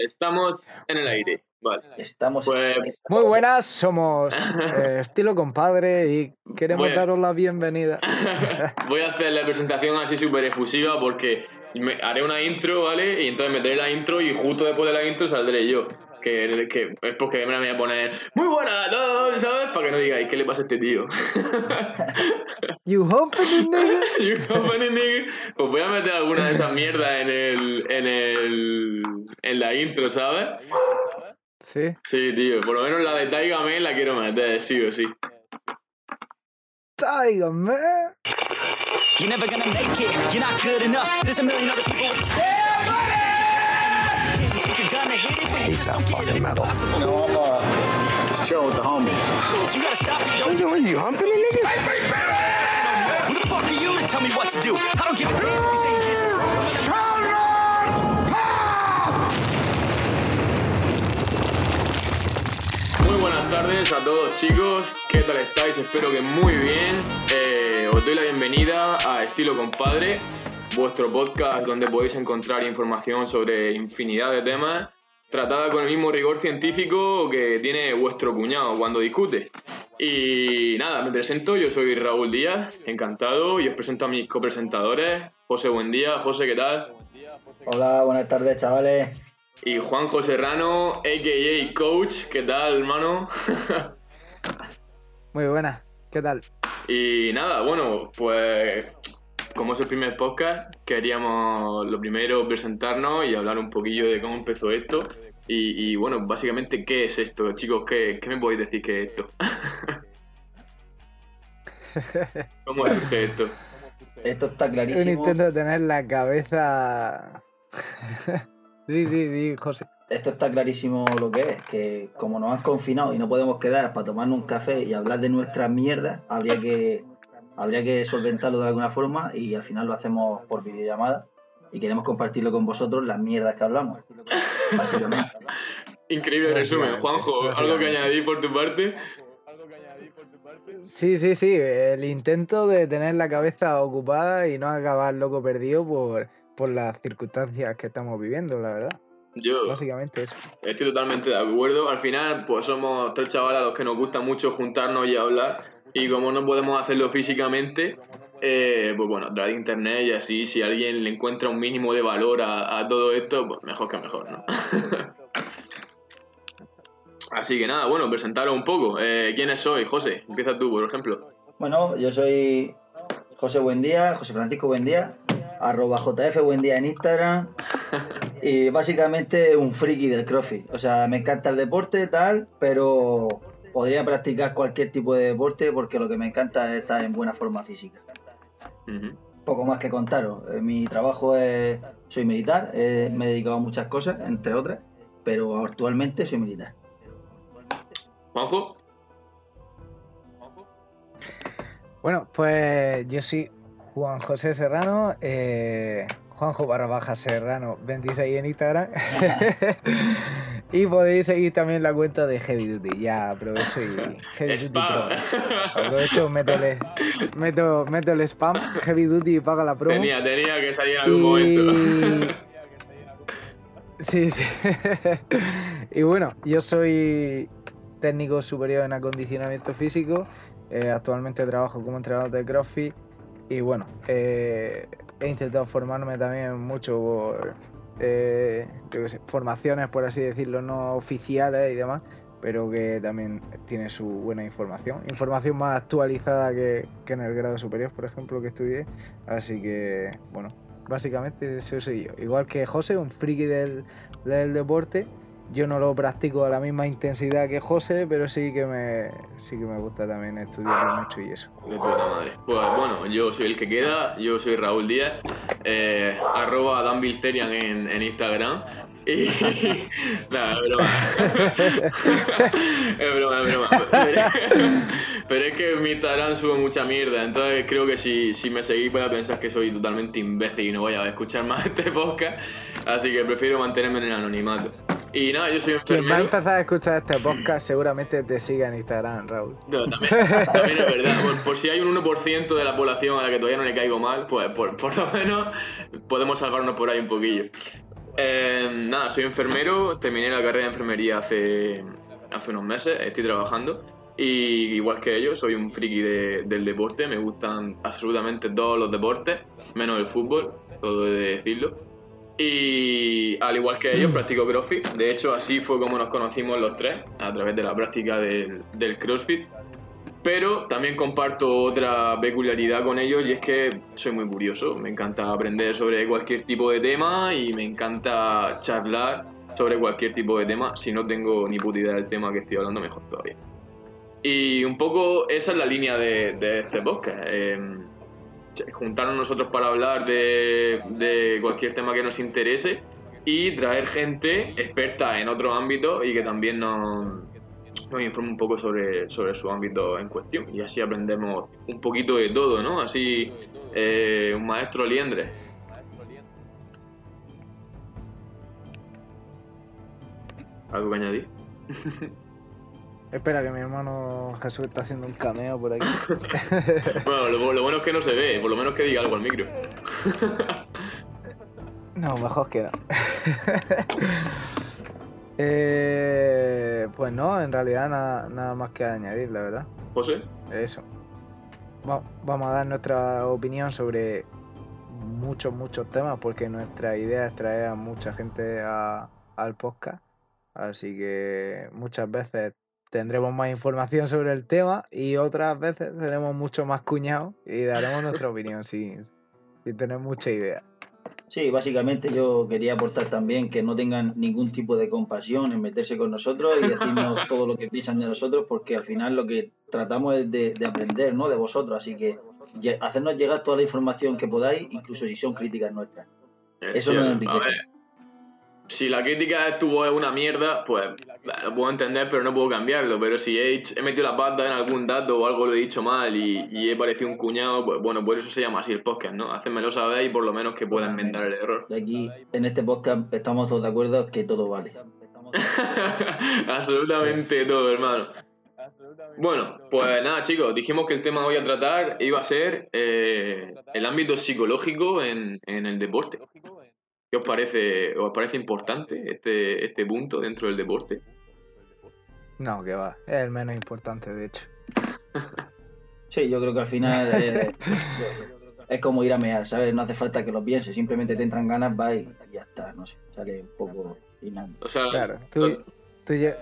Estamos en el aire. Vale. Estamos Pues Muy buenas, somos eh, Estilo Compadre y queremos Bueno. daros la bienvenida. voy a hacer la presentación así súper efusiva porque me haré una intro, ¿vale? Y entonces meteré la intro y justo después de la intro saldré yo. Que, que es porque me la voy a poner muy buena, ¿no? ¿sabes? Para que no digáis, ¿qué le pasa a este tío? You hoping, nigga? You company nigga. Pues voy a meter alguna de esas mierdas en el, en el, en la intro, ¿sabes? Sí. Sí, tío, por lo menos la de Taiga Man la quiero meter, sí o sí. Tiger, man. You're never gonna make it. You're not good enough. There's a million other people with the same You're gonna hit it, but you just don't get it. It's impossible. No, I'm uh, just chilling with the homies. You gotta stop it. Yo, doing? You humping a nigga? who the fuck are you to tell me what to do? I don't give a damn if you say you disapprove. Buenas tardes a todos chicos, ¿qué tal estáis? Espero que muy bien. Eh, os doy la bienvenida a Estilo Compadre, vuestro podcast donde podéis encontrar información sobre infinidad de temas, tratada con el mismo rigor científico que tiene vuestro cuñado cuando discute. Y nada, me presento, yo soy Raúl Díaz, encantado, y os presento a mis copresentadores, José Buendía, José, ¿qué tal? Hola, buenas tardes, chavales. Y Juan José Rano, a.k.a. Coach, ¿qué tal, hermano? Muy buenas. ¿Qué tal? Y nada, bueno, pues como es el primer podcast, queríamos lo primero presentarnos y hablar un poquillo de cómo empezó esto. Y, y, bueno, básicamente, ¿qué es esto, chicos? ¿Qué, qué me podéis decir que es esto? ¿Cómo surge esto? Esto está Un clarísimo. intento de tener la cabeza. sí, sí, sí, José. Esto está clarísimo lo que es. Que como nos han confinado y no podemos quedar para tomarnos un café y hablar de nuestras mierdas, habría que, habría que solventarlo de alguna forma y al final lo hacemos por videollamada. Y queremos compartirlo con vosotros las mierdas que hablamos. Básicamente. Increíble resumen. Juanjo, ¿algo que añadir por tu parte? Sí, sí, sí. El intento de tener la cabeza ocupada y no acabar loco perdido por, por las circunstancias que estamos viviendo, la verdad. Yo Básicamente eso. estoy totalmente de acuerdo. Al final, pues somos tres chavales a los que nos gusta mucho juntarnos y hablar. Y como no podemos hacerlo físicamente, eh, pues bueno, a través de internet y así, si alguien le encuentra un mínimo de valor a, a todo esto, pues mejor que mejor, ¿no? así que nada, bueno, presentaros un poco. Eh, ¿Quiénes sois, José? Empieza tú, por ejemplo. Bueno, yo soy José Buendía, José Francisco Buendía, arroba JF Buendía en Instagram. Y básicamente un friki del CrossFit. O sea, me encanta el deporte, tal, pero podría practicar cualquier tipo de deporte porque lo que me encanta es estar en buena forma física. Poco más que contaros. Eh, Mi trabajo es. Soy militar, eh, me he dedicado a muchas cosas, entre otras, pero actualmente soy militar. ¿Juanjo? Bueno, pues yo soy Juan José Serrano, eh, Juanjo barra baja Serrano 26 en Instagram. y podéis seguir también la cuenta de Heavy Duty. Ya aprovecho y Heavy Duty Pro. Aprovecho, meto el, meto, meto el spam, Heavy Duty y paga la promo. tenía, tenía que salir en algún momento. Sí, sí. y bueno, yo soy técnico superior en acondicionamiento físico. eh, actualmente trabajo como entrenador de CrossFit. Y bueno, eh, he intentado formarme también mucho por eh, yo formaciones, por así decirlo, no oficiales y demás, pero que también tiene su buena información. Información más actualizada que, que en el grado superior, por ejemplo, que estudié. Así que, bueno, básicamente eso soy yo. Igual que José, un friki del, del deporte. Yo no lo practico a la misma intensidad que José, pero sí que me, sí que me gusta también estudiarlo mucho y eso. De puta madre. Pues bueno, yo soy el que queda, yo soy Raúl Díaz, eh, arroba Dan Bilzerian en, en Instagram. Y. Nada, es broma. es broma, es broma. Pero, es que mi Instagram subo mucha mierda, entonces creo que si, si me seguís vais a pensar que soy totalmente imbécil y no voy a escuchar más este podcast, así que prefiero mantenerme en el anonimato. Y nada, yo soy Quien va a enfermero. empezar a escuchar este podcast seguramente te siga en Instagram, Raúl. No, también, también es verdad. Por, por si hay un 1% de la población a la que todavía no le caigo mal, pues por, por lo menos podemos salvarnos por ahí un poquillo. Eh, nada, soy enfermero, terminé la carrera de enfermería hace, hace unos meses, estoy trabajando. Y igual que ellos, soy un friki de- del deporte, me gustan absolutamente todos los deportes, menos el fútbol, todo de decirlo. Y al igual que ellos, practico CrossFit. De hecho, así fue como nos conocimos los tres, a través de la práctica del, del CrossFit. Pero también comparto otra peculiaridad con ellos y es que soy muy curioso. Me encanta aprender sobre cualquier tipo de tema y me encanta charlar sobre cualquier tipo de tema. Si no tengo ni puta idea del tema que estoy hablando, mejor todavía. Y un poco esa es la línea de, de este podcast. eh, juntarnos nosotros para hablar de, de cualquier tema que nos interese y traer gente experta en otro ámbito y que también nos, nos informe un poco sobre, sobre su ámbito en cuestión. Y así aprendemos un poquito de todo, ¿no? Así, eh, un maestro liendre. ¿Algo que añadir? Espera, que mi hermano Jesús está haciendo un cameo por aquí. Bueno, lo, lo bueno es que no se ve, por lo menos que diga algo al micro. No, mejor que no. Eh, pues no, en realidad nada, nada más que añadir, la verdad. José, Eso. Va- vamos a dar nuestra opinión sobre muchos, muchos temas, porque nuestra idea es traer a mucha gente a- al podcast. Así que muchas veces tendremos más información sobre el tema y otras veces seremos mucho más cuñados y daremos nuestra opinión sin, sin tener mucha idea. Sí, básicamente yo quería aportar también que no tengan ningún tipo de compasión en meterse con nosotros y decirnos todo lo que piensan de nosotros, porque al final lo que tratamos es de, de aprender, ¿no? De vosotros, así que hacernos llegar toda la información que podáis, incluso si son críticas nuestras. Eso sí, nos a enriquece. Si la crítica estuvo es una mierda, pues lo puedo entender, pero no puedo cambiarlo. Pero si he, metido la pata en algún dato o algo lo he dicho mal y, y he parecido un cuñado, pues bueno, por eso se llama así el podcast, ¿no? Hacémelo saber y por lo menos que pueda enmendar el error. De aquí, en este podcast, estamos todos de acuerdo que todo vale. Absolutamente todo, hermano. Bueno, pues nada, chicos, dijimos que el tema hoy a tratar iba a ser eh, el ámbito psicológico en, en el deporte. ¿Qué os parece, os parece importante este, este punto dentro del deporte? No, que va, es el menos importante, de hecho. Sí, yo creo que al final es como ir a mear, ¿sabes? No hace falta que lo pienses, simplemente te entran ganas, vas y y ya está, no sé, sale un poco inano. O sea, Claro, tú, tú ya-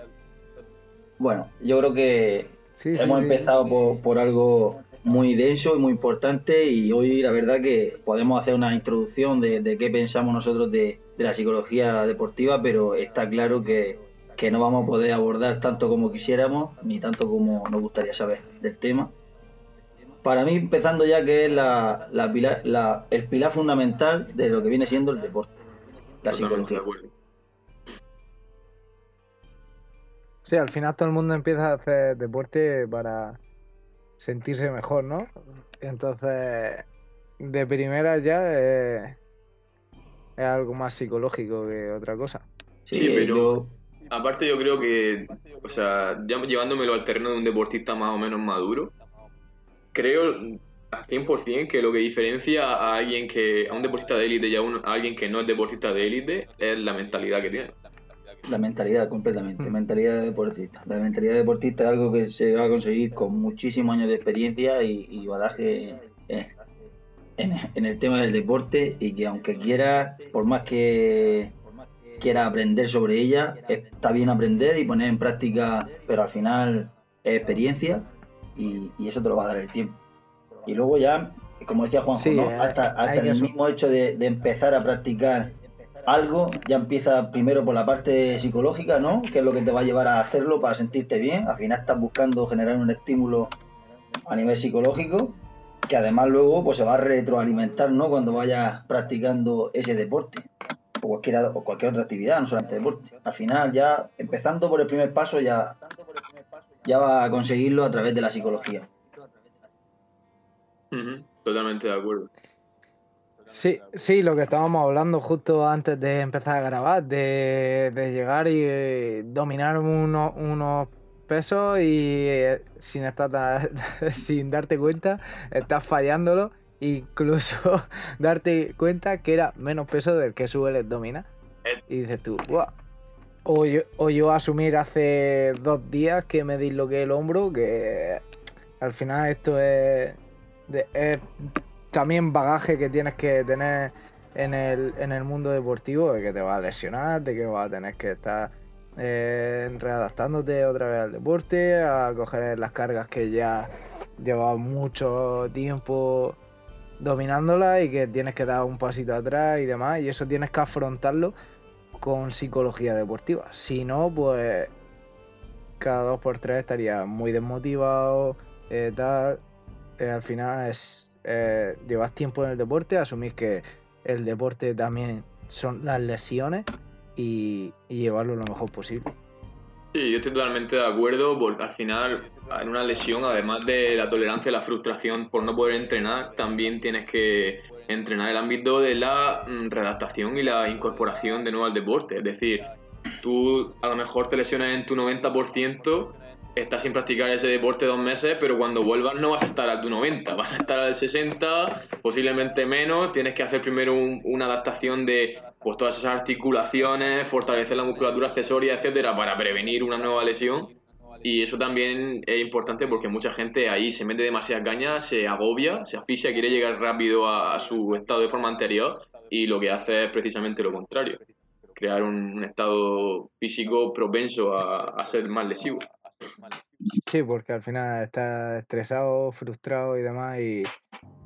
Bueno, yo creo que Sí, hemos sí. empezado por, por algo muy denso y muy importante y hoy la verdad que podemos hacer una introducción de, de qué pensamos nosotros de, de la psicología deportiva, pero está claro que, que no vamos a poder abordar tanto como quisiéramos ni tanto como nos gustaría saber del tema. Para mí, empezando ya que es la, la pilar- la- el pilar fundamental de lo que viene siendo el deporte, la psicología. Sí, al final todo el mundo empieza a hacer deporte para sentirse mejor, ¿no? Entonces, de primera ya es, es algo más psicológico que otra cosa. Sí, pero- yo- Aparte yo creo que, o sea, ya llevándomelo al terreno de un deportista más o menos maduro, creo al 100% que lo que diferencia a alguien que, a un deportista de élite y a, un- a alguien que no es deportista de élite es la mentalidad que tiene. La mentalidad, completamente. Mm. Mentalidad de deportista. La mentalidad de deportista es algo que se va a conseguir con muchísimos años de experiencia y, y badaje en, en- en el tema del deporte y que aunque quiera, por más que quiera aprender sobre ella, está bien aprender y poner en práctica, pero al final es experiencia y, y eso te lo va a dar el tiempo. Y luego ya, como decía Juanjo, Sí, ¿no? hay- hasta, hasta el mismo hecho de, de empezar a practicar algo, ya empieza primero por la parte psicológica, ¿no? Que es lo que te va a llevar a hacerlo para sentirte bien. Al final estás buscando generar un estímulo a nivel psicológico, que además luego pues se va a retroalimentar, ¿no? Cuando vayas practicando ese deporte o cualquier, o cualquier otra actividad, no solamente deporte. Al final ya, empezando por el primer paso, ya, ya va a conseguirlo a través de la psicología. Totalmente de acuerdo. Sí, sí, lo que estábamos hablando justo antes de empezar a grabar, de, de llegar y eh, dominar uno- unos pesos y eh, sin estar ta- sin darte cuenta, estás fallándolo, incluso darte cuenta que era menos peso del que sueles dominar. Eh. Y dices tú, "Buah". O yo, o yo asumir hace dos días que me disloqué el hombro, que al final esto es, de- es también bagaje que tienes que tener en el, en el mundo deportivo, de que te vas a lesionar, de que vas a tener que estar eh, readaptándote otra vez al deporte, a coger las cargas que ya llevas mucho tiempo dominándolas y que tienes que dar un pasito atrás y demás, y eso tienes que afrontarlo con psicología deportiva. Si no, pues cada dos por tres estaría muy desmotivado, eh, tal. Eh, al final es eh, llevas tiempo en el deporte, asumir que el deporte también son las lesiones y, llevarlo lo mejor posible. Sí, yo estoy totalmente de acuerdo porque al final en una lesión, además de la tolerancia y la frustración por no poder entrenar, también tienes que entrenar el ámbito de la mm, readaptación y la incorporación de nuevo al deporte. Es decir, tú a lo mejor te lesionas en tu 90%, estás sin practicar ese deporte dos meses, pero cuando vuelvas no vas a estar a tu 90, vas a estar al 60, posiblemente menos. Tienes que hacer primero un- una adaptación de pues todas esas articulaciones, fortalecer la musculatura accesoria, etcétera, para prevenir una nueva lesión. Y eso también es importante porque mucha gente ahí se mete demasiadas cañas, se agobia, se asfixia, quiere llegar rápido a, su estado de forma anterior y lo que hace es precisamente lo contrario, crear un, un estado físico propenso a, a ser más lesivo. Sí, porque al final estás estresado, frustrado y demás y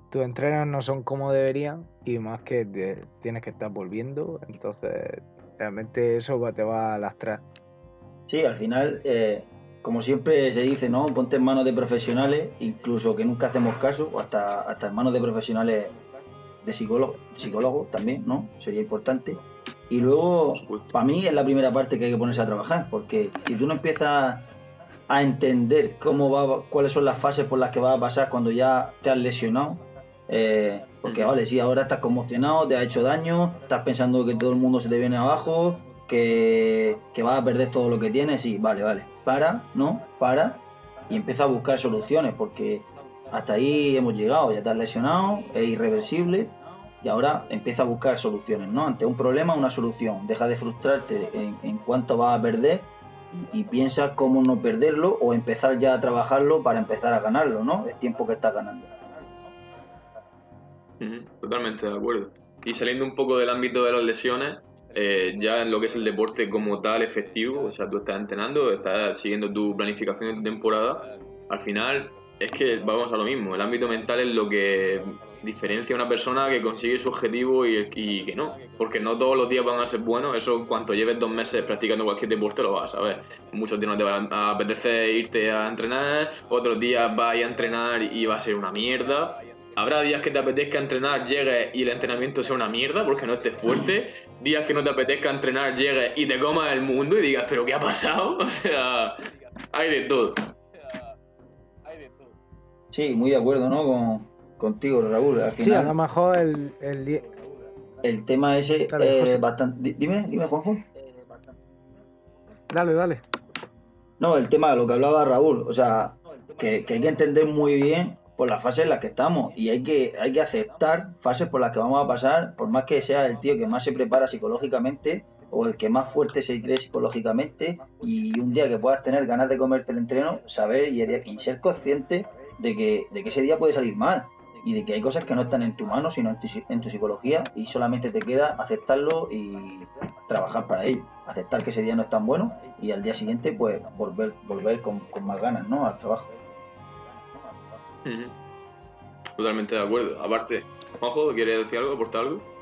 tus entrenos no son como deberían y más que te- tienes que estar volviendo, entonces realmente eso va- te va a lastrar. Sí, al final, eh, como siempre se dice, ¿no? Ponte en manos de profesionales, incluso que nunca hacemos caso, o hasta, hasta en manos de profesionales de psicólogos, psicólogos también, ¿no? Sería importante. Y luego, para mí es la primera parte que hay que ponerse a trabajar, porque si tú no empiezas a entender cómo va, cuáles son las fases por las que vas a pasar cuando ya te has lesionado, eh, porque vale, sí, ahora estás conmocionado, te ha hecho daño, estás pensando que todo el mundo se te viene abajo, que, que vas a perder todo lo que tienes, sí, vale, vale, para, ¿no? Para y empieza a buscar soluciones, porque hasta ahí hemos llegado, ya has lesionado, es irreversible, y ahora empieza a buscar soluciones, ¿no? Ante un problema, una solución. Deja de frustrarte en, en cuánto vas a perder y, y piensa cómo no perderlo o empezar ya a trabajarlo para empezar a ganarlo, ¿no? El tiempo que estás ganando. Totalmente de acuerdo. Y saliendo un poco del ámbito de las lesiones, eh, ya en lo que es el deporte como tal efectivo, o sea, tú estás entrenando, estás siguiendo tu planificación de tu temporada, al final es que vamos a lo mismo, el ámbito mental es lo que diferencia a una persona que consigue su objetivo y, y que no, porque no todos los días van a ser buenos, eso en cuanto lleves dos meses practicando cualquier deporte lo vas a saber. Muchos días no te va a apetecer irte a entrenar, otros días vas a ir a entrenar y va a ser una mierda. Habrá días que te apetezca entrenar, llegues y el entrenamiento sea una mierda porque no estés fuerte. Días que no te apetezca entrenar, llegues y te comas el mundo y digas, ¿pero qué ha pasado? O sea, hay de todo. Sí, muy de acuerdo, ¿no? Con, contigo, Raúl. Al Sí, a final, lo mejor el, el die- el tema ese Dale, es José. bastante... di- Dime, dime, Juanjo. Dale, dale. No, el tema de lo que hablaba Raúl, o sea, que, que hay que entender muy bien por las fases en las que estamos y hay que, hay que aceptar fases por las que vamos a pasar, por más que sea el tío que más se prepara psicológicamente o el que más fuerte se cree psicológicamente y un día que puedas tener ganas de comerte el entreno, saber y, y ser consciente de que, de que ese día puede salir mal y de que hay cosas que no están en tu mano, sino en tu, en tu psicología y solamente te queda aceptarlo y trabajar para ello. Aceptar que ese día no es tan bueno y al día siguiente pues volver, volver con, más ganas ¿no? al trabajo. Totalmente de acuerdo. Aparte, Juanjo, ¿quieres decir algo? ¿Aportar algo?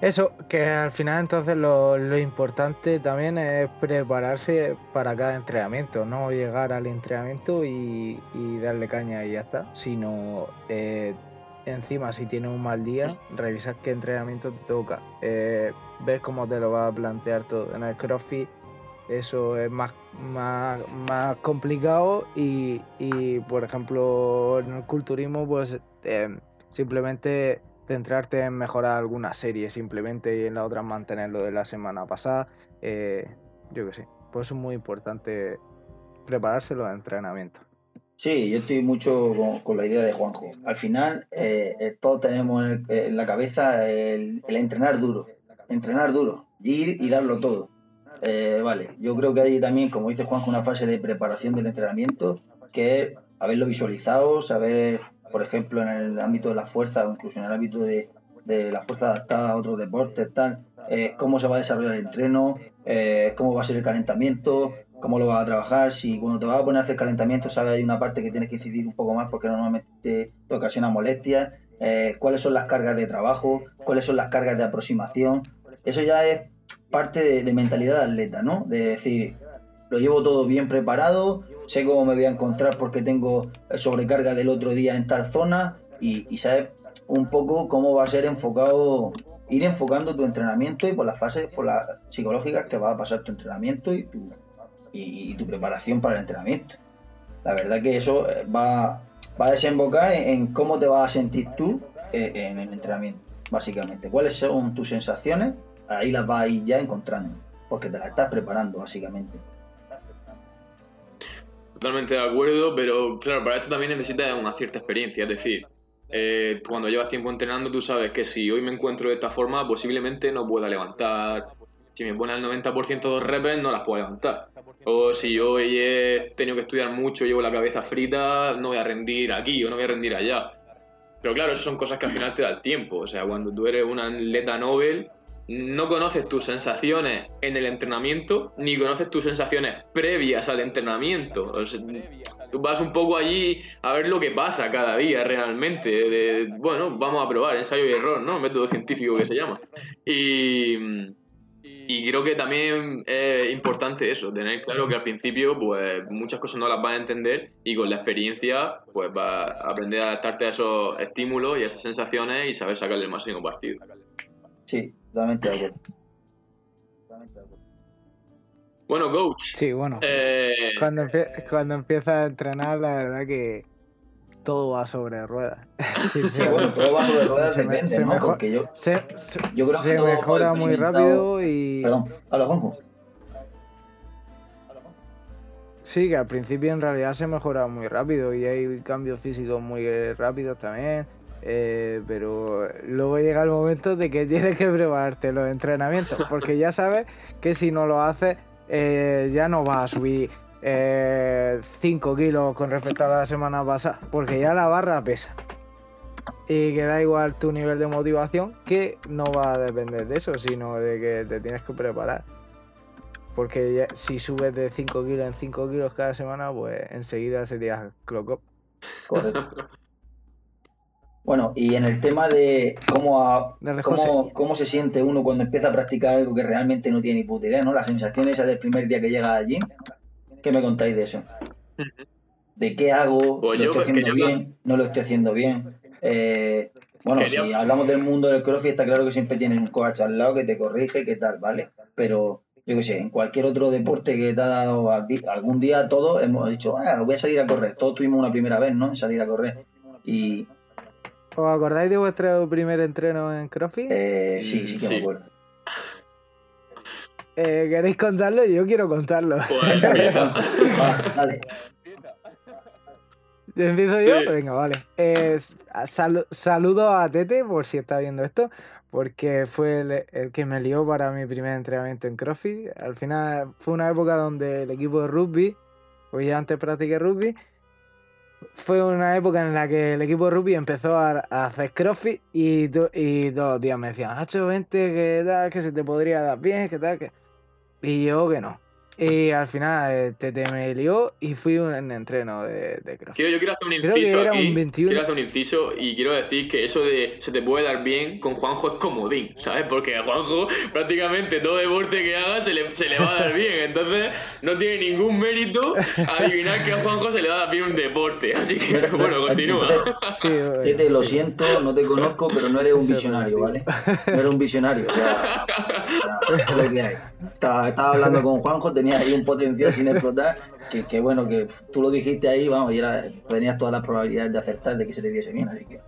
Eso, que al final entonces lo, lo importante también es prepararse para cada entrenamiento, no llegar al entrenamiento y, y darle caña y ya está, sino eh, encima si tienes un mal día, revisar qué entrenamiento te toca, eh, ver cómo te lo va a plantear todo. En el CrossFit eso es más, más, más complicado y, y, por ejemplo en el culturismo pues eh, simplemente centrarte en mejorar alguna serie simplemente y en la otra mantener lo de la semana pasada. eh, yo que sé. Por eso es muy importante prepararse los entrenamientos. Sí, yo estoy mucho con, la idea de Juanjo. Al final, eh, eh, todos tenemos en, la cabeza el, el entrenar duro. Entrenar duro. Ir y darlo todo. Eh, vale, yo creo que hay también, como dice Juanjo, una fase de preparación del entrenamiento que es haberlo visualizado, saber, por ejemplo, en el ámbito de la fuerza o incluso en el ámbito de, de la fuerza adaptada a otros deportes, tal, eh, cómo se va a desarrollar el entreno, eh, cómo va a ser el calentamiento, cómo lo vas a trabajar, si cuando te vas a poner a hacer calentamiento, sabes, hay una parte que tienes que incidir un poco más porque normalmente te, ocasiona molestias, eh, cuáles son las cargas de trabajo, cuáles son las cargas de aproximación, eso ya es parte de, de mentalidad de atleta, ¿no? De decir, lo llevo todo bien preparado, sé cómo me voy a encontrar porque tengo sobrecarga del otro día en tal zona y, sabes un poco cómo va a ser enfocado, ir enfocando tu entrenamiento y por las fases por las psicológicas que va a pasar tu entrenamiento y tu, y, tu preparación para el entrenamiento. La verdad que eso eh, va, va a desembocar en, en cómo te vas a sentir tú eh, en el entrenamiento, básicamente. ¿Cuáles son tus sensaciones? Ahí las vas a ir ya encontrando, porque te las estás preparando, básicamente. Totalmente de acuerdo, pero claro, para esto también necesitas una cierta experiencia. Es decir, eh, cuando llevas tiempo entrenando, tú sabes que si hoy me encuentro de esta forma, posiblemente no pueda levantar. Si me pone al 90% de reps, no las puedo levantar. O si yo hoy he tenido que estudiar mucho, llevo la cabeza frita, no voy a rendir aquí o no voy a rendir allá. Pero claro, eso son cosas que al final te da el tiempo. O sea, cuando tú eres un atleta Nobel, no conoces tus sensaciones en el entrenamiento, ni conoces tus sensaciones previas al entrenamiento. Tú vas un poco allí a ver lo que pasa cada día realmente. Bueno, vamos a probar, ensayo y error, ¿no? Método científico que se llama. Y, y creo que también es importante eso, tener claro que al principio pues muchas cosas no las vas a entender y con la experiencia pues vas a aprender a adaptarte a esos estímulos y a esas sensaciones y saber sacarle el máximo partido. Sí, totalmente de acuerdo. Bueno, coach. Sí, bueno. eh, Cuando, empie- cuando empiezas a entrenar, la verdad que todo va sobre ruedas. Sí, bueno, todo va sobre ruedas, Se depende, se ¿no? mejor- Porque yo, Se, se- Yo creo que se mejora muy experimentado- rápido y... Perdón, habla Juanjo. Sí, que al principio en realidad se mejora muy rápido y hay cambios físicos muy eh, rápidos también. Eh, pero luego llega el momento de que tienes que prepararte los entrenamientos, porque ya sabes que si no lo haces, eh, ya no vas a subir 5 kilos con respecto a la semana pasada, porque ya la barra pesa. Y que da igual tu nivel de motivación, que no va a depender de eso, sino de que te tienes que preparar. Porque ya- si subes de 5 kilos en 5 kilos cada semana, pues enseguida serías clock up. Bueno, y en el tema de cómo, a- cómo, cómo se siente uno cuando empieza a practicar algo que realmente no tiene ni puta idea, ¿no? Las sensaciones esas del primer día que llega allí. ¿Qué me contáis de eso? ¿De qué hago? Pues ¿Lo yo estoy haciendo bien? ¿No lo estoy haciendo bien? Eh, bueno, Quería- si hablamos del mundo del crossfit, está claro que siempre tienes un coach al lado que te corrige, qué tal, ¿vale? Pero yo qué sé, en cualquier otro deporte que te ha dado algún día todos hemos dicho, ah, voy a salir a correr. Todos tuvimos una primera vez, ¿no? En salir a correr. Y ¿Os acordáis de vuestro primer entreno en CrossFit? eh, sí, sí que me acuerdo. Eh, ¿Queréis contarlo? Yo quiero contarlo. pues. ¿Empiezo yo? Sí. Venga, vale. Eh, sal- saludo a Tete por si está viendo esto, porque fue el, el que me lió para mi primer entrenamiento en CrossFit. Al final fue una época donde el equipo de rugby, pues ya antes practiqué rugby, fue una época en la que el equipo de rugby empezó a, hacer CrossFit y, to- y todos los días me decían, Hacho, vente, que tal, que se te podría dar bien, que tal, que... Y yo que no. Y al final eh, Tete me lió y fui un en entreno de, de CrossFit. Quiero, yo quiero hacer un Creo que inciso era aquí. un 21. Quiero hacer un inciso y quiero decir que eso de se te puede dar bien con Juanjo es comodín, ¿sabes? Porque a Juanjo prácticamente todo deporte que haga se le, se le va a dar bien. Entonces no tiene ningún mérito adivinar que a Juanjo se le va a dar bien un deporte. Así que, Mira, bueno, continúa. Sí, bueno, Tete, lo sí. siento, no te conozco, pero no eres un es visionario, ¿vale? No eres un visionario, o sea, o sea, es lo que hay. Estaba, estaba hablando con Juanjo, tenía ahí un potencial sin explotar, que, que bueno, que tú lo dijiste ahí, vamos, y era, tenías todas las probabilidades de acertar de que se te diese bien, así que.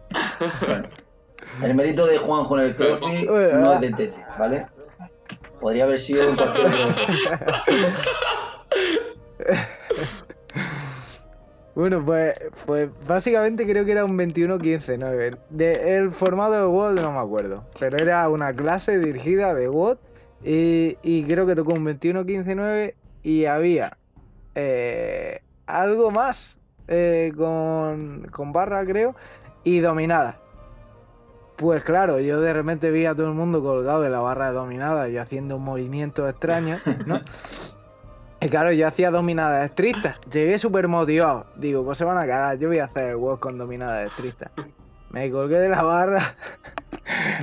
Bueno. El mérito de Juanjo en el crossfit no es de Tete, ¿vale? Podría haber sido en cualquier otro. Bueno, pues, pues básicamente creo que era un 21-15, ¿no? El, de, el formato de WOD no me acuerdo, pero era una clase dirigida de WOD y, creo que tocó un 21-15-9 y había eh, algo más eh, con, con barra, creo, y dominada. Pues claro, yo de repente vi a todo el mundo colgado de la barra de dominada y haciendo un movimiento extraño, ¿no? Y claro, yo hacía dominadas estrictas. Llegué súper motivado. Digo, pues se van a cagar, yo voy a hacer WOD con dominadas estrictas. Me colgué de la barra.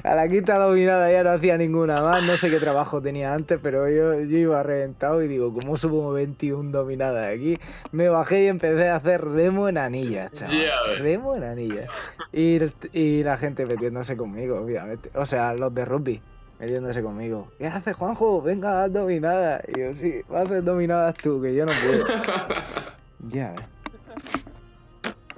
A la quinta dominada ya no hacía ninguna más. No sé qué trabajo tenía antes, pero yo, yo iba reventado y digo, ¿cómo subo 21 dominadas aquí? Me bajé y empecé a hacer remo en anillas, chaval. Remo en anillas. Y, y la gente metiéndose conmigo, obviamente. O sea, los de rugby metiéndose conmigo. ¿Qué haces, Juanjo? Venga, haz dominadas. Y yo, sí, haces dominadas tú, que yo no puedo. ya ves.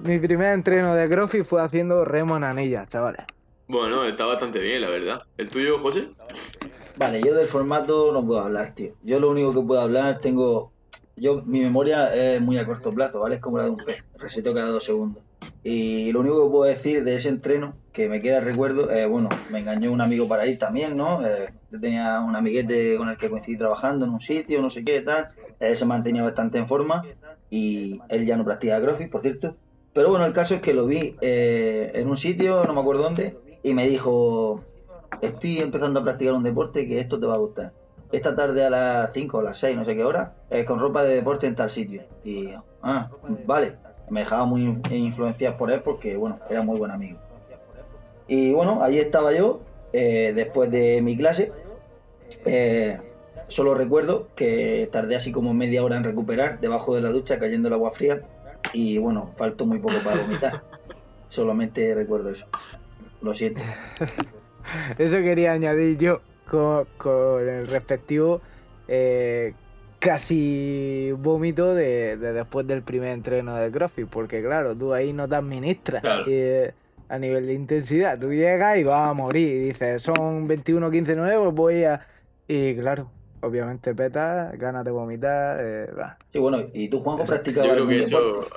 Mi primer entreno de CrossFit fue haciendo remo en anillas, chavales. Bueno, está bastante bien, la verdad. ¿El tuyo, José? Vale, yo del formato no puedo hablar, tío. Yo lo único que puedo hablar, tengo. Yo, mi memoria es muy a corto plazo, ¿vale? Es como la de un pez, reseteo cada dos segundos. Y lo único que puedo decir de ese entreno, que me queda recuerdo, eh, bueno, me engañó un amigo para ir también, ¿no? Eh, yo tenía un amiguete con el que coincidí trabajando en un sitio, no sé qué, tal. Él se mantenía bastante en forma y él ya no practica CrossFit, por cierto. Pero bueno, el caso es que lo vi eh, en un sitio, no me acuerdo dónde, y me dijo, estoy empezando a practicar un deporte que esto te va a gustar. Esta tarde a las 5 o las 6, no sé qué hora, con ropa de deporte en tal sitio. Y, ah, vale. Me dejaba muy in- influenciado por él porque, bueno, era muy buen amigo. Y bueno, allí estaba yo, eh, después de mi clase. Eh, solo recuerdo que tardé así como media hora en recuperar debajo de la ducha cayendo el agua fría. Y bueno, faltó muy poco para vomitar. Solamente recuerdo eso. Lo siento. Eso quería añadir yo con, con el respectivo eh, casi vómito de, de después del primer entreno de CrossFit, porque claro, tú ahí no te administras Claro. eh, a nivel de intensidad. Tú llegas y vas a morir y dices, son 21, 15, 9, pues voy a... Y claro, obviamente peta, ganas de vomitar, eh, va. Sí, bueno, ¿y tú, Juanjo, practicabas Yo creo algún que eso. deporte?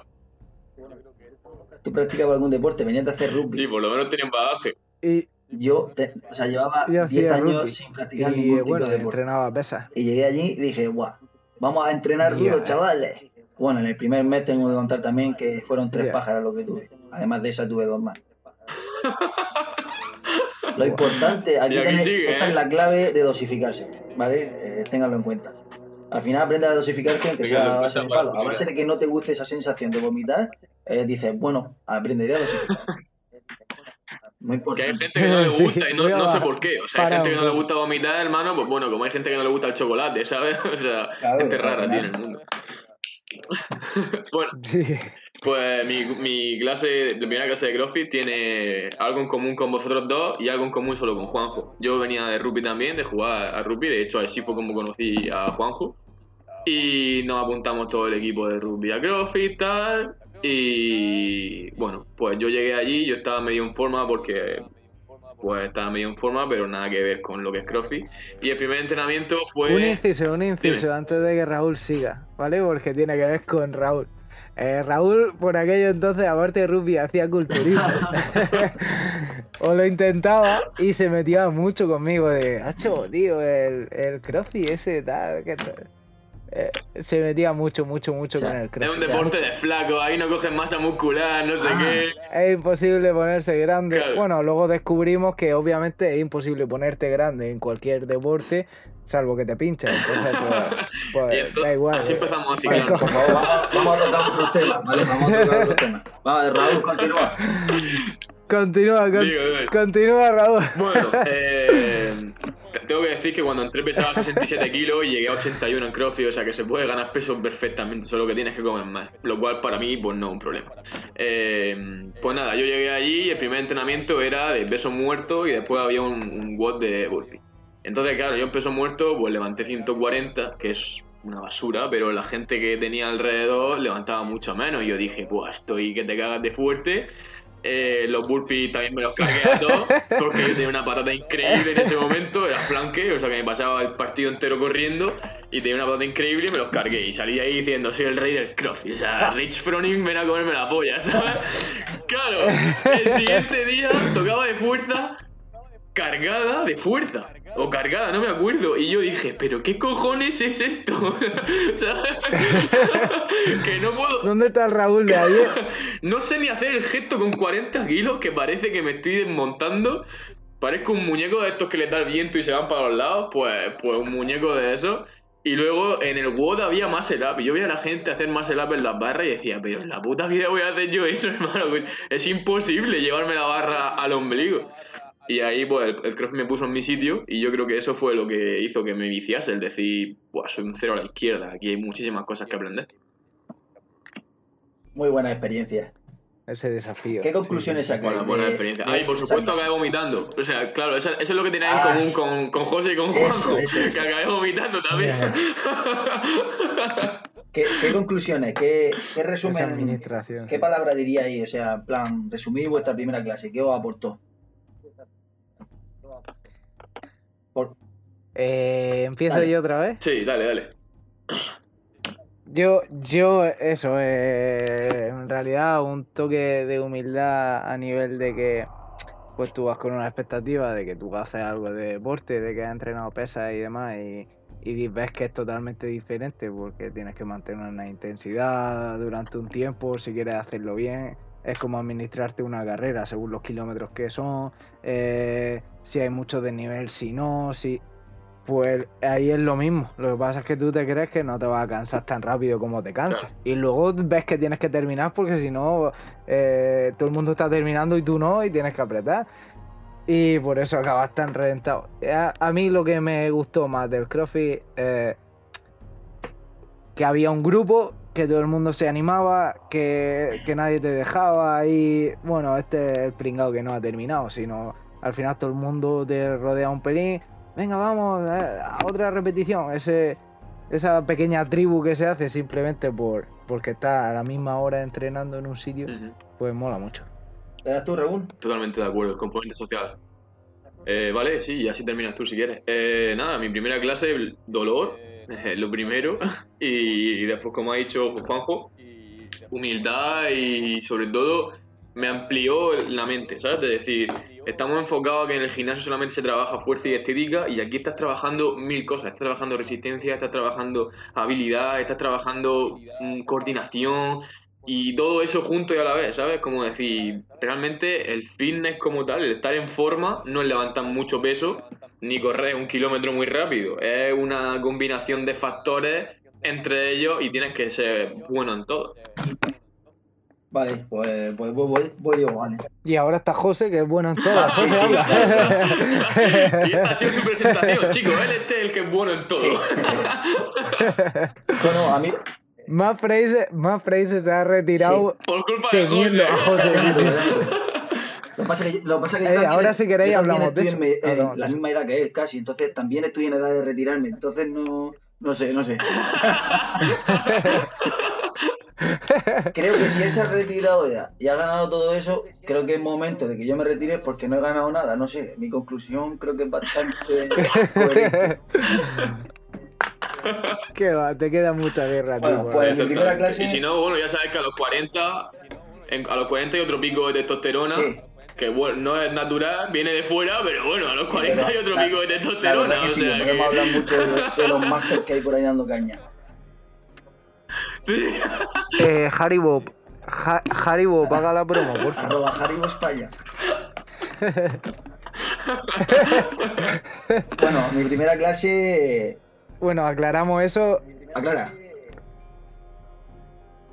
¿Tú practicabas algún deporte? Venías de hacer rugby. Sí, por lo menos tenía un bagaje. Y, Yo, te- o sea, llevaba Yo 10 hacía años rugby. sin practicar y ningún tipo bueno, de deporte. entrenaba pesas. Y llegué allí y dije, guau, vamos a entrenar duro, eh. chavales. Bueno, en el primer mes tengo que contar también que fueron tres Ya. pájaros lo que tuve. Además de esa tuve dos más. Lo importante, aquí aquí sigue, esta ¿eh? es la clave de dosificarse, ¿vale? Eh, ténganlo en cuenta. Al final aprendes a dosificarte aunque sea a base de palo. A base de que no te guste esa sensación de vomitar, eh, dices, bueno, aprenderé a dosificar. Muy Que hay gente que no le Sí, gusta y no, no sé por qué. O sea, hay gente que no le gusta vomitar, hermano. Pues bueno, como hay gente que no le gusta el chocolate, ¿sabes? O sea, Claro, gente rara tiene el mundo. bueno, Sí. Pues mi, mi clase, la primera clase de CrossFit tiene algo en común con vosotros dos y algo en común solo con Juanjo. Yo venía de rugby también, de jugar a rugby. De hecho, así fue como conocí a Juanjo. Y nos apuntamos todo el equipo de rugby a CrossFit tal. Y bueno, pues yo llegué allí, yo estaba medio en forma porque pues estaba medio en forma, pero nada que ver con lo que es CrossFit. Y el primer entrenamiento fue... Un inciso, un inciso, Dime. antes de que Raúl siga, ¿vale? Porque tiene que ver con Raúl. Eh, Raúl, por aquello entonces, aparte de rugby, hacía culturismo. o lo intentaba y se metía mucho conmigo de, hacho, tío, el, el crossfit ese tal, que tal". Eh, se metía mucho, mucho, mucho O sea, con el Es crossfit. un deporte de flaco, ahí no cogen masa muscular, no sé Ah. qué. Es imposible ponerse grande. Claro. Bueno, luego descubrimos que obviamente es imposible ponerte grande en cualquier deporte, salvo que te pinches. Entonces, pues, pues, entonces, da igual. así eh. empezamos a Vale, ciclar. por favor, vamos, vamos a tocar otros temas, ¿vale? Vamos a tocar otros temas. Vamos, Raúl, continúa. Continúa, con- Digo, digo. continúa, Raúl. Bueno, eh, tengo que decir que cuando entré pesaba 67 kilos y llegué a 81 en CrossFit, o sea que se puede ganar peso perfectamente, solo que tienes que comer más, lo cual para mí pues no es un problema. Eh, pues nada, yo llegué allí y el primer entrenamiento era de peso muerto y después había un, un WOD de burpee. Entonces, claro, yo en peso muerto pues levanté 140, que es una basura, pero la gente que tenía alrededor levantaba mucho menos y yo dije, pues estoy que te cagas de fuerte Eh, los burpees también me los cargué a todos, porque yo tenía una patata increíble en ese momento, era flanque, o sea que me pasaba el partido entero corriendo y tenía una patata increíble y me los cargué. Y salí ahí diciendo, soy el rey del crossfit, o sea, Rich Froning ven a comerme la polla, ¿sabes? Claro, el siguiente día tocaba de fuerza, cargada de fuerza. O cargada, no me acuerdo. Y yo dije, ¿pero qué cojones es esto? Que no puedo. ¿Dónde está el Raúl de ayer? No sé ni hacer el gesto con 40 kilos, que parece que me estoy desmontando. Parezco un muñeco de estos que le da el viento y se van para los lados. Pues, pues un muñeco de eso. Y luego en el WOD había más up. Y yo veía a la gente hacer más up en las barras y decía, pero en la puta vida voy a hacer yo eso, hermano. Es imposible llevarme la barra al ombligo. Y ahí pues el, el CrossFit me puso en mi sitio y yo creo que eso fue lo que hizo que me viciase, el decir, Buah, soy un cero a la izquierda, aquí hay muchísimas cosas que aprender. Muy buena experiencia. Ese desafío. ¿Qué conclusiones sacáis? Buena, buena experiencia. de Ah, y por supuesto acabé vomitando. O sea, claro, eso, eso es lo que tenéis Ah, en común con, con José y con Juanjo. eso, eso. Que acabé vomitando también. ¿Qué, qué conclusiones? ¿Qué, qué Esa resumen? administración. ¿Qué sí. palabra diríais? O sea, en plan, resumir vuestra primera clase. ¿Qué os aportó? Por- Eh, Empiezo Dale. yo otra vez. sí, dale, dale. Yo, yo, eso, eh, en realidad un toque de humildad a nivel de que pues tú vas con una expectativa de que tú haces algo de deporte, de que has entrenado pesas y demás y, y ves que es totalmente diferente porque tienes que mantener una intensidad durante un tiempo si quieres hacerlo bien. Es como administrarte una carrera según los kilómetros que son, eh, si hay mucho desnivel, si no, si... Pues ahí es lo mismo. Lo que pasa es que tú te crees que no te vas a cansar tan rápido como te cansas. Y luego ves que tienes que terminar porque si no, eh, todo el mundo está terminando y tú no, y tienes que apretar. Y por eso acabas tan reventado. A, a mí lo que me gustó más del CrossFit eh, que había un grupo, que todo el mundo se animaba, que, que nadie te dejaba y bueno, este es el pringado que no ha terminado, sino al final todo el mundo te rodea un pelín, venga, vamos, eh, a otra repetición, ese, esa pequeña tribu que se hace simplemente por porque está a la misma hora entrenando en un sitio, pues mola mucho. ¿Le das tú, Raúl? Totalmente de acuerdo, el componente social. Eh, vale, sí, y así terminas tú si quieres. Eh, nada, mi primera clase, el dolor, eh, lo primero. Y después, como ha dicho Juanjo, humildad y sobre todo me amplió la mente, ¿sabes? De decir, estamos enfocados a que en el gimnasio solamente se trabaja fuerza y estética y aquí estás trabajando mil cosas. Estás trabajando resistencia, estás trabajando habilidad, estás trabajando mm, coordinación y todo eso junto y a la vez, ¿sabes? Como decir, realmente el fitness como tal, el estar en forma, no es levantar mucho peso ni correr un kilómetro muy rápido. Es una combinación de factores entre ellos y tienes que ser bueno en todo. Vale, pues, pues voy, voy, voy yo, vale. Y ahora está José, que es bueno en todo. José habla. y esta ha sido su presentación, chicos. Él este es el que es bueno en todo. Sí. Bueno, a mí, Más Fraser, más Fraser se ha retirado Por culpa de temiendo a José. Lo que pasa que, lo que pasa que yo Eh, ahora si queréis yo hablamos de eso. en Hablamos la misma edad que él, casi. Entonces también estoy en edad de retirarme. Entonces no, no sé, no sé. Creo que si él se ha retirado ya y ha ganado todo eso, creo que es momento de que yo me retire porque no he ganado nada. No sé, mi conclusión creo que es bastante coherente. ¿Qué va? Te queda mucha guerra, tío. Bueno, pues- primera clase- Y si no, bueno, ya sabes que a los 40, en- a los 40 hay otro pico de testosterona. Sí. Que bueno, no es natural, viene de fuera, pero bueno, a los 40 hay otro la- pico de testosterona. que o sí, sea que- podemos hablar mucho de, de los masters que hay por ahí dando caña. Sí. Eh, Haribo, Ja- Haribo, paga la promo, por favor. Haribo España. Bueno, mi primera clase. Bueno, aclaramos eso Aclara.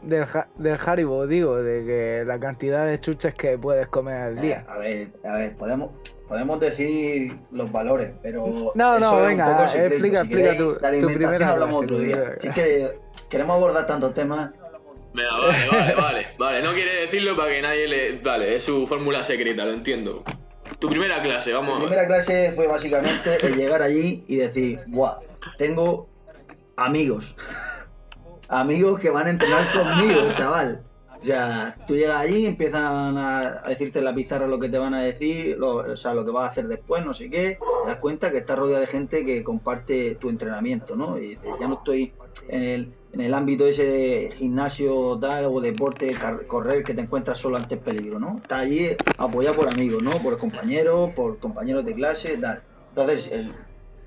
Del, ja- del Haribo, digo, de que la cantidad de chuches que puedes comer al día. A ver, a ver, podemos, podemos decir los valores, pero. No, no, eso es un venga, poco secreto. explica- Si explica tu- tu primera hablamos clase, otro día. primera Si es que queremos abordar tantos temas. Venga, vale, vale, vale, vale. No quiere decirlo para que nadie le. Vale, es su fórmula secreta, lo entiendo. Tu primera clase, Mi vamos a ver. primera clase fue básicamente el llegar allí y decir, ¡buah! Tengo amigos. Amigos que van a entrenar conmigo, chaval. O sea, tú llegas allí, empiezan a, decirte en la pizarra lo que te van a decir, lo, o sea, lo que vas a hacer después, no sé qué. Te das cuenta que estás rodeado de gente que comparte tu entrenamiento, ¿no? Y ya no estoy en el, en el ámbito ese de gimnasio tal o deporte, correr, que te encuentras solo ante el peligro, ¿no? Estás allí apoyado por amigos, ¿no? Por compañeros, por compañeros de clase, tal. Entonces, el-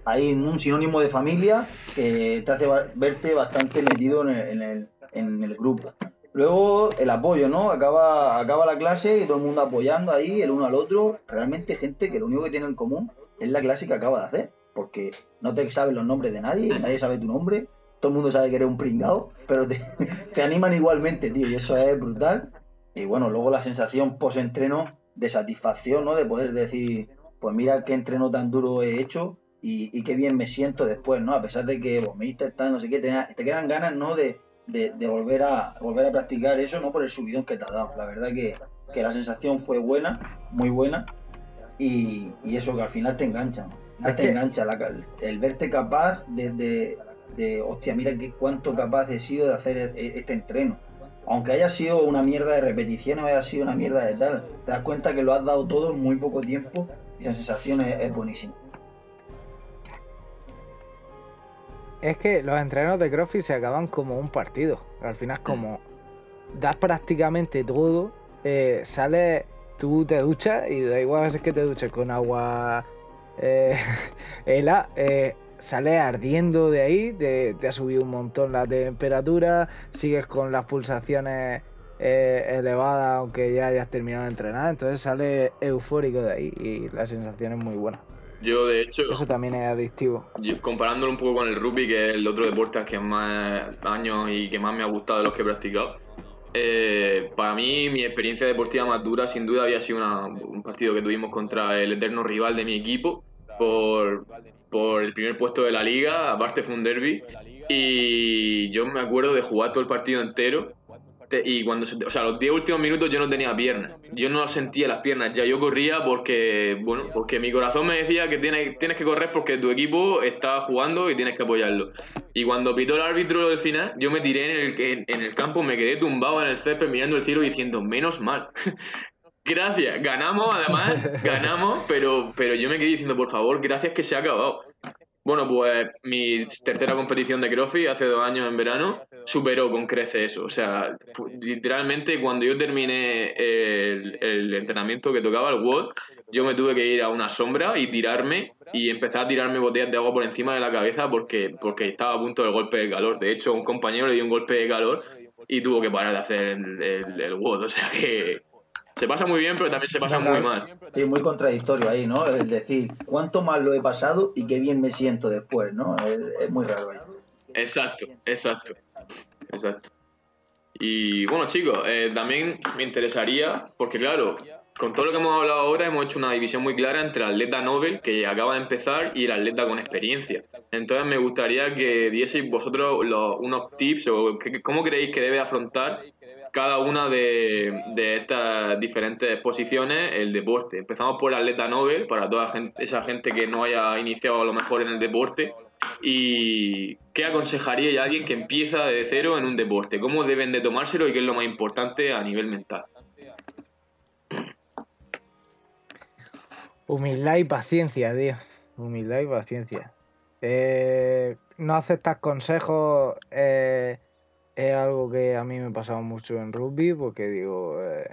hay un sinónimo de familia que te hace verte bastante metido en el, en el- en el grupo. Luego el apoyo, ¿no? Acaba, acaba la clase y todo el mundo apoyando ahí, el uno al otro. Realmente gente que lo único que tiene en común es la clase que acaba de hacer. Porque no te sabes los nombres de nadie, nadie sabe tu nombre, todo el mundo sabe que eres un pringado, pero te, te animan igualmente, tío, y eso es brutal. Y bueno, luego la sensación post-entreno de satisfacción, ¿no? De poder decir, pues mira qué entreno tan duro he hecho y, y qué bien me siento después, ¿no? A pesar de que vomita, tal, no sé qué, te, te quedan ganas, ¿no? De, de, de volver a volver a practicar eso, ¿no? Por el subidón que te ha dado. La verdad que, que la sensación fue buena, muy buena, y, y eso que al final te engancha, ¿no? Te que- engancha, la, el verte capaz de, de, de, hostia, mira que cuánto capaz he sido de hacer e- este entreno. Aunque haya sido una mierda de repetición o haya sido una mierda de tal, te das cuenta que lo has dado todo en muy poco tiempo y la sensación es, es buenísima. Es que los entrenos de CrossFit se acaban como un partido. Al final es como das prácticamente todo, eh, sales, tú te duchas y da igual a veces que te duches con agua eh, helada, eh, sales ardiendo de ahí, te, te ha subido un montón la temperatura, sigues con las pulsaciones eh, elevadas aunque ya hayas terminado de entrenar, entonces sales eufórico de ahí y la sensación es muy buena. Yo, de hecho, Eso también es adictivo. yo- comparándolo un poco con el rugby, que es el otro deporte al que más años y que más me ha gustado de los que he practicado, eh, para mí mi experiencia deportiva más dura sin duda había sido una- un partido que tuvimos contra el eterno rival de mi equipo por, por el primer puesto de la liga, aparte fue un derby, y yo me acuerdo de jugar todo el partido entero te- y cuando se- o sea, los 10 últimos minutos yo no tenía piernas. Yo no sentía las piernas ya. Yo corría porque, bueno, porque mi corazón me decía que tienes, tienes que correr porque tu equipo está jugando y tienes que apoyarlo. Y cuando pitó el árbitro del final, yo me tiré en el, en, en el campo, me quedé tumbado en el césped mirando el cielo diciendo, menos mal. Gracias, ganamos además, ganamos, pero, pero yo me quedé diciendo, por favor, gracias que se ha acabado. Bueno, pues mi tercera competición de CrossFit hace dos años en verano superó con crece eso. O sea, literalmente cuando yo terminé el, el entrenamiento que tocaba el WOD, yo me tuve que ir a una sombra y tirarme y empezar a tirarme botellas de agua por encima de la cabeza porque, porque estaba a punto del golpe de calor. De hecho, un compañero le dio un golpe de calor y tuvo que parar de hacer el, el, el WOD. O sea que se pasa muy bien, pero también se pasa muy mal. Sí, muy contradictorio ahí, ¿no? Es decir, cuánto más lo he pasado y qué bien me siento después, ¿no? Es, es muy raro ahí. Exacto, exacto, exacto. Y bueno, chicos, eh, también me interesaría, porque claro, con todo lo que hemos hablado ahora, hemos hecho una división muy clara entre el atleta Nobel, que acaba de empezar, y el atleta con experiencia. Entonces me gustaría que dieseis vosotros los- unos tips o que- cómo creéis que debe afrontar cada una de, estas diferentes posiciones el deporte. Empezamos por el atleta Nobel, para toda esa gente que no haya iniciado a lo mejor en el deporte. ¿Y qué aconsejaría a alguien que empieza de cero en un deporte? ¿Cómo deben de tomárselo y qué es lo más importante a nivel mental? Humildad y paciencia, tío. Humildad y paciencia. Eh, no aceptas consejos eh, es algo que a mí me ha pasado mucho en rugby porque digo, eh,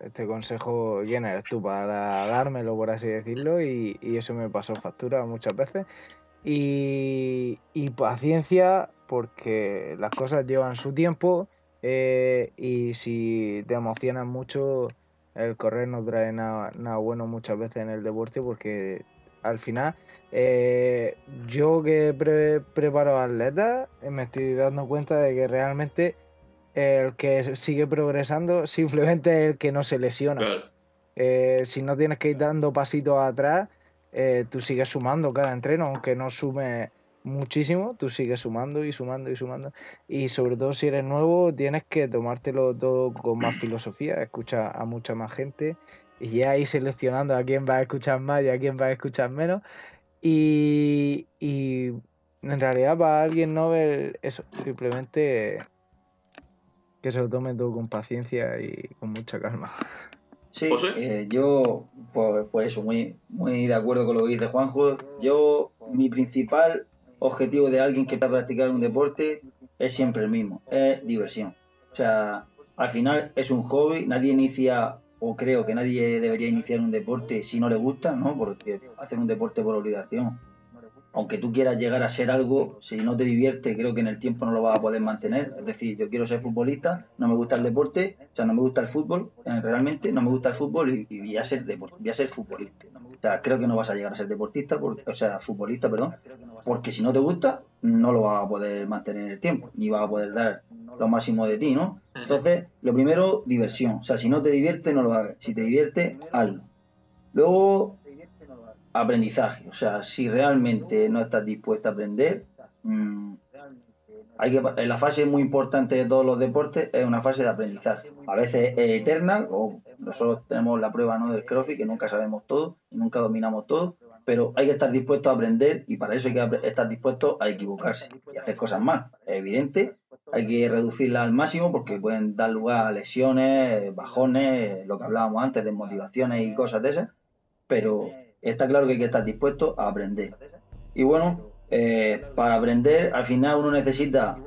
este consejo, ¿quién eres tú para dármelo, por así decirlo? Y, y eso me pasó factura muchas veces. Y, y paciencia porque las cosas llevan su tiempo eh, y si te emocionas mucho el correr no trae nada, nada bueno muchas veces en el deporte porque al final eh, yo que pre- preparo atletas eh, me estoy dando cuenta de que realmente el que sigue progresando simplemente es el que no se lesiona. Claro. Eh, si no tienes que ir dando pasitos atrás, eh, tú sigues sumando cada entreno, aunque no sume muchísimo, tú sigues sumando y sumando y sumando. Y sobre todo si eres nuevo, tienes que tomártelo todo con más filosofía, escucha a mucha más gente y ya ir seleccionando a quién va a escuchar más y a quién va a escuchar menos. Y, y en realidad para alguien novel, eso, simplemente que se lo tome todo con paciencia y con mucha calma. Sí, eh, yo, pues, pues eso, muy, muy de acuerdo con lo que dice Juanjo. Yo, mi principal objetivo de alguien que está practicando un deporte es siempre el mismo, es diversión. O sea, al final es un hobby, nadie inicia, o creo que nadie debería iniciar un deporte si no le gusta, ¿no? Porque hacer un deporte por obligación, aunque tú quieras llegar a ser algo, si no te divierte, creo que en el tiempo no lo vas a poder mantener. Es decir, yo quiero ser futbolista, no me gusta el deporte, o sea, no me gusta el fútbol, eh, realmente no me gusta el fútbol y, y ser voy a ser futbolista. O sea, creo que no vas a llegar a ser deportista, por- o sea, futbolista, perdón, porque si no te gusta, no lo vas a poder mantener en el tiempo, ni vas a poder dar lo máximo de ti, ¿no? Entonces, lo primero, diversión. O sea, si no te divierte, no lo hagas. Si te divierte, hazlo. Luego, aprendizaje. O sea, si realmente no estás dispuesto a aprender, mm, hay que, en la fase muy importante de todos los deportes es una fase de aprendizaje. A veces es eterna, o nosotros tenemos la prueba ¿no? del CrossFit, que nunca sabemos todo nunca dominamos todo, pero hay que estar dispuesto a aprender y para eso hay que estar dispuesto a equivocarse y hacer cosas mal. Es evidente, hay que reducirla al máximo porque pueden dar lugar a lesiones, bajones, lo que hablábamos antes, desmotivaciones y cosas de esas, pero está claro que hay que estar dispuesto a aprender. Y bueno, eh, para aprender al final uno necesita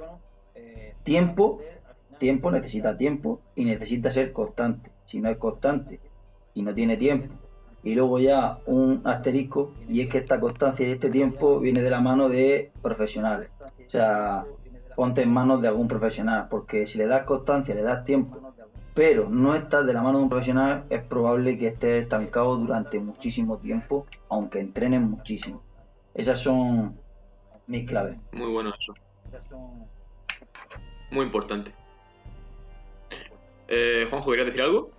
tiempo, tiempo, necesita tiempo y necesita ser constante. Si no es constante y no tiene tiempo, y luego ya un asterisco, y es que esta constancia y este tiempo viene de la mano de profesionales. O sea, ponte en manos de algún profesional, porque si le das constancia, le das tiempo, pero no estás de la mano de un profesional, es probable que estés estancado durante muchísimo tiempo, aunque entrenes muchísimo. Esas son mis claves. Muy bueno eso. Muy importante. Eh, Juanjo, ¿querías decir algo?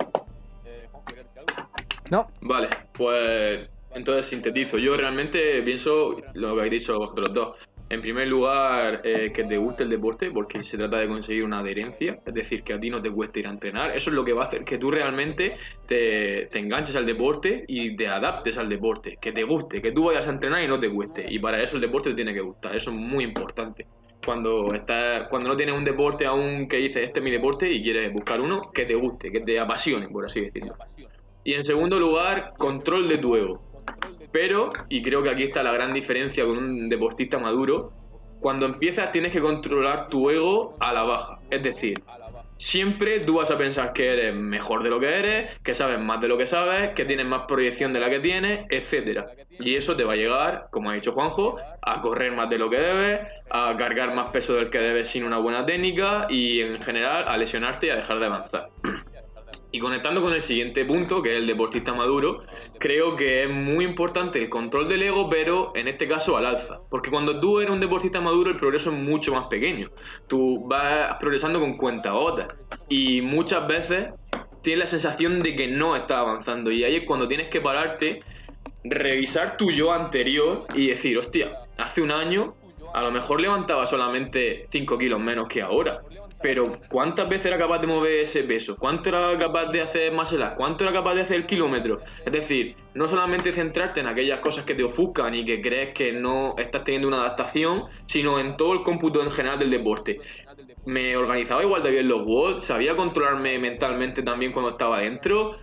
No, Vale, pues entonces sintetizo. Yo realmente pienso lo que habéis dicho vosotros dos. En primer lugar, eh, que te guste el deporte, porque se trata de conseguir una adherencia, es decir, que a ti no te cueste ir a entrenar. Eso es lo que va a hacer que tú realmente te, enganches al deporte y te adaptes al deporte, que te guste, que tú vayas a entrenar y no te cueste. Y para eso el deporte te tiene que gustar, eso es muy importante. Cuando, estás, cuando no tienes un deporte aún que dices, este es mi deporte, y quieres buscar uno que te guste, que te apasione, por así decirlo. Y en segundo lugar, control de tu ego. Pero, y creo que aquí está la gran diferencia con un deportista maduro, cuando empiezas tienes que controlar tu ego a la baja. Es decir, siempre tú vas a pensar que eres mejor de lo que eres, que sabes más de lo que sabes, que tienes más proyección de la que tienes, etcétera. Y eso te va a llegar, como ha dicho Juanjo, a correr más de lo que debes, a cargar más peso del que debes sin una buena técnica y en general a lesionarte y a dejar de avanzar. Y conectando con el siguiente punto, que es el deportista maduro, creo que es muy importante el control del ego, pero en este caso al alza. Porque cuando tú eres un deportista maduro, el progreso es mucho más pequeño. Tú vas progresando con cuentagotas. Y muchas veces tienes la sensación de que no estás avanzando. Y ahí es cuando tienes que pararte, revisar tu yo anterior y decir, hostia, hace un año a lo mejor levantaba solamente 5 kilos menos que ahora. Pero ¿cuántas veces era capaz de mover ese peso? ¿Cuánto era capaz de hacer más el ¿Cuánto era capaz de hacer el kilómetro? Es decir, no solamente centrarte en aquellas cosas que te ofuscan y que crees que no estás teniendo una adaptación, sino en todo el cómputo en general del deporte. Me organizaba igual de bien los WOD, sabía controlarme mentalmente también cuando estaba dentro.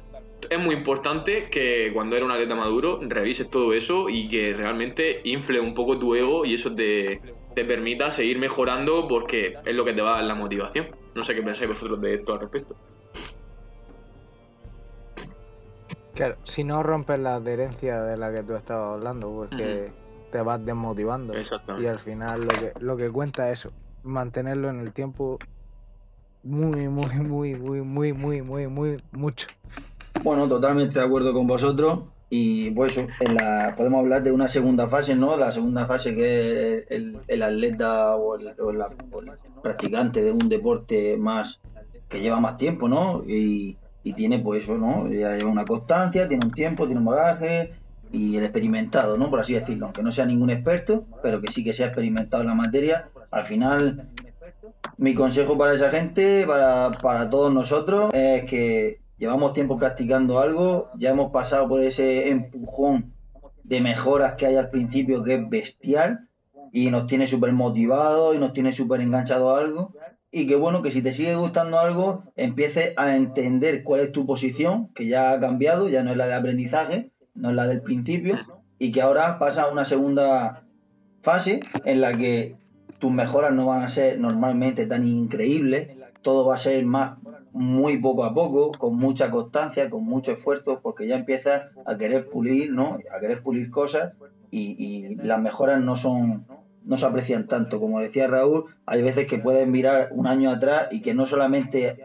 Es muy importante que cuando eres un atleta maduro revises todo eso y que realmente infle un poco tu ego y eso te, te permita seguir mejorando porque es lo que te va a dar la motivación. No sé qué pensáis vosotros de esto al respecto. claro, si no rompes la adherencia de la que tú estabas hablando, porque te vas desmotivando. Y al final lo que, lo que cuenta es eso, mantenerlo en el tiempo muy, muy, muy, muy, muy, muy, muy, muy, mucho. Bueno, totalmente de acuerdo con vosotros. Y pues en la, podemos hablar de una segunda fase, ¿no? La segunda fase que es el, atleta o el, o el practicante de un deporte más que lleva más tiempo, ¿no? Y, y tiene pues eso, ¿no? Ya lleva una constancia, tiene un tiempo, tiene un bagaje y el experimentado, ¿no? Por así decirlo, aunque no sea ningún experto, pero que sí que sea experimentado en la materia. Al final, mi consejo para esa gente, para, para todos nosotros, es que llevamos tiempo practicando algo, ya hemos pasado por ese empujón de mejoras que hay al principio que es bestial y nos tiene súper motivados y nos tiene súper enganchado a algo. Y que bueno, que si te sigue gustando algo, empieces a entender cuál es tu posición, que ya ha cambiado, ya no es la de aprendizaje, no es la del principio, y que ahora pasa a una segunda fase en la que tus mejoras no van a ser normalmente tan increíbles, todo va a ser más muy poco a poco, con mucha constancia, con mucho esfuerzo, porque ya empiezas a querer pulir, ¿no? A querer pulir cosas y, las mejoras no son no se aprecian tanto. Como decía Raúl, hay veces que puedes mirar un año atrás y que no solamente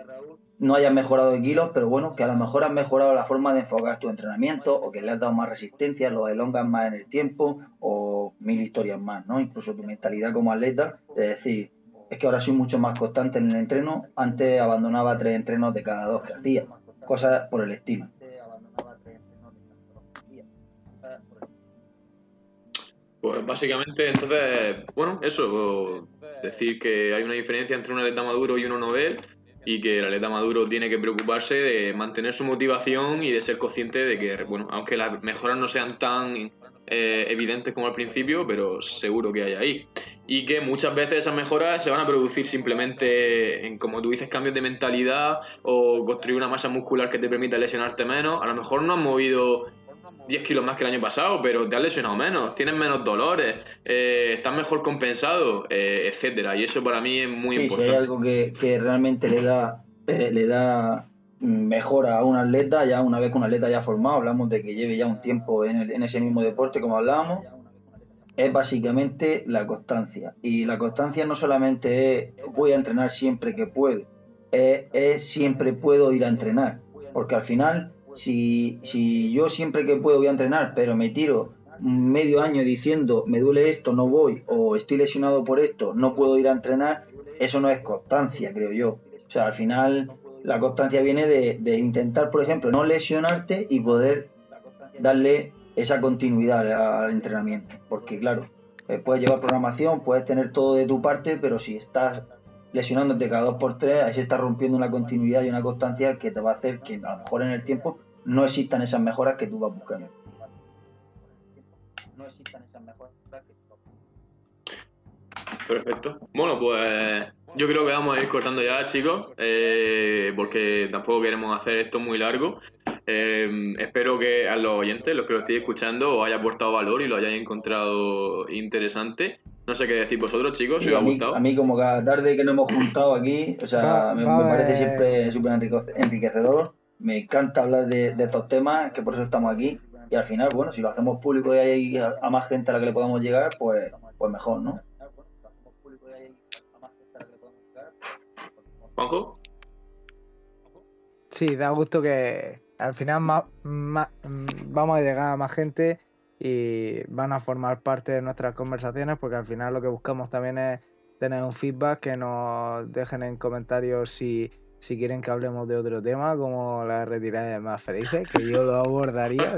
no hayas mejorado de kilos, pero bueno, que a lo mejor has mejorado la forma de enfocar tu entrenamiento o que le has dado más resistencia, lo elongas más en el tiempo o mil historias más, ¿no? Incluso tu mentalidad como atleta, es decir, es que ahora soy mucho más constante en el entreno, antes abandonaba tres entrenos de cada dos que hacía, cosas por el estilo. Pues básicamente, entonces, bueno, eso, decir que hay una diferencia entre un atleta maduro y uno novel y que el atleta maduro tiene que preocuparse de mantener su motivación y de ser consciente de que, bueno, aunque las mejoras no sean tan eh, evidentes como al principio, pero seguro que hay ahí. Y que muchas veces esas mejoras se van a producir simplemente en, como tú dices, cambios de mentalidad o construir una masa muscular que te permita lesionarte menos. A lo mejor no has movido 10 kilos más que el año pasado, pero te has lesionado menos, tienes menos dolores, eh, estás mejor compensado, eh, etcétera. Y eso para mí es muy sí, importante. Si hay algo que, que realmente le da, eh, le da mejora a un atleta, ya una vez que un atleta ya formado, hablamos de que lleve ya un tiempo en, el, en ese mismo deporte, como hablábamos, es básicamente la constancia. Y la constancia no solamente es voy a entrenar siempre que puedo, es, siempre puedo ir a entrenar, porque al final si, si yo siempre que puedo voy a entrenar, pero me tiro medio año diciendo me duele esto, no voy, o estoy lesionado por esto, no puedo ir a entrenar, eso no es constancia, creo yo. O sea, al final la constancia viene de intentar, por ejemplo, no lesionarte y poder darle esa continuidad al entrenamiento. Porque claro, eh, puedes llevar programación, puedes tener todo de tu parte, pero si estás lesionándote cada dos por tres, ahí se está rompiendo una continuidad y una constancia que te va a hacer que a lo mejor en el tiempo no existan esas mejoras que tú vas buscando. No existan esas mejoras que tú vas buscando. Perfecto. Bueno, pues yo creo que vamos a ir cortando ya, chicos, eh, porque tampoco queremos hacer esto muy largo. Eh, espero que a los oyentes, los que lo estéis escuchando, os haya aportado valor y lo hayáis encontrado interesante. No sé qué decir vosotros, chicos, si os a, ha mí, gustado. a mí como cada tarde que nos hemos juntado aquí, o sea, me, parece siempre súper enriquecedor. Me encanta hablar de, de estos temas, que por eso estamos aquí. Y al final, bueno, si lo hacemos público y hay a, a más gente a la que le podamos llegar, pues, pues mejor, ¿no? Juanjo. Sí, da gusto que al final ma- ma- vamos a llegar a más gente y van a formar parte de nuestras conversaciones porque al final lo que buscamos también es tener un feedback que nos dejen en comentarios si, si quieren que hablemos de otro tema como la retirada de más felices, que yo lo abordaría.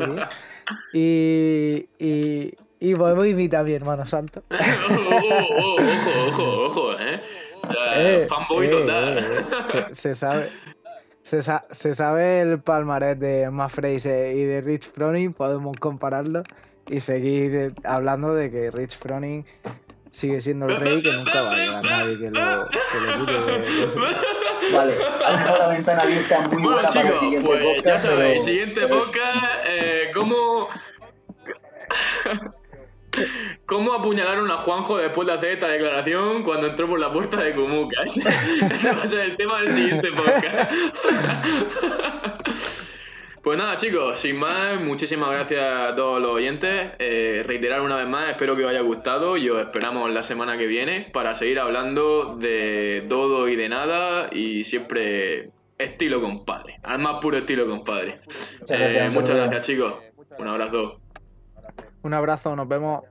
Y, y, y a mi hermano santo. oh, oh, oh, ojo, ojo, ojo, eh. Eh, fanboy eh, total. eh. Se, se sabe. Se, sa- se sabe el palmarés de Matt Fraser y de Rich Froning, podemos compararlo y seguir hablando de que Rich Froning sigue siendo el rey, que nunca va a llegar nadie que lo, que lo quite de, de ese- Vale, has dejado la ventana abierta muy Bueno, buena para el siguiente pues ya podcast. sabéis, pero- siguiente pero- podcast, eh, ¿cómo... ¿Cómo apuñalaron a Juanjo después de hacer esta declaración cuando entró por la puerta de Kumuka? Ese va a ser el tema del siguiente podcast. Pues nada, chicos, sin más, muchísimas gracias a todos los oyentes. Eh, reiterar una vez más, espero que os haya gustado y os esperamos la semana que viene para seguir hablando de todo y de nada y siempre estilo compadre, al más puro estilo compadre. Muchas gracias, Eh, muchas gracias, chicos. Un abrazo. Un abrazo, nos vemos.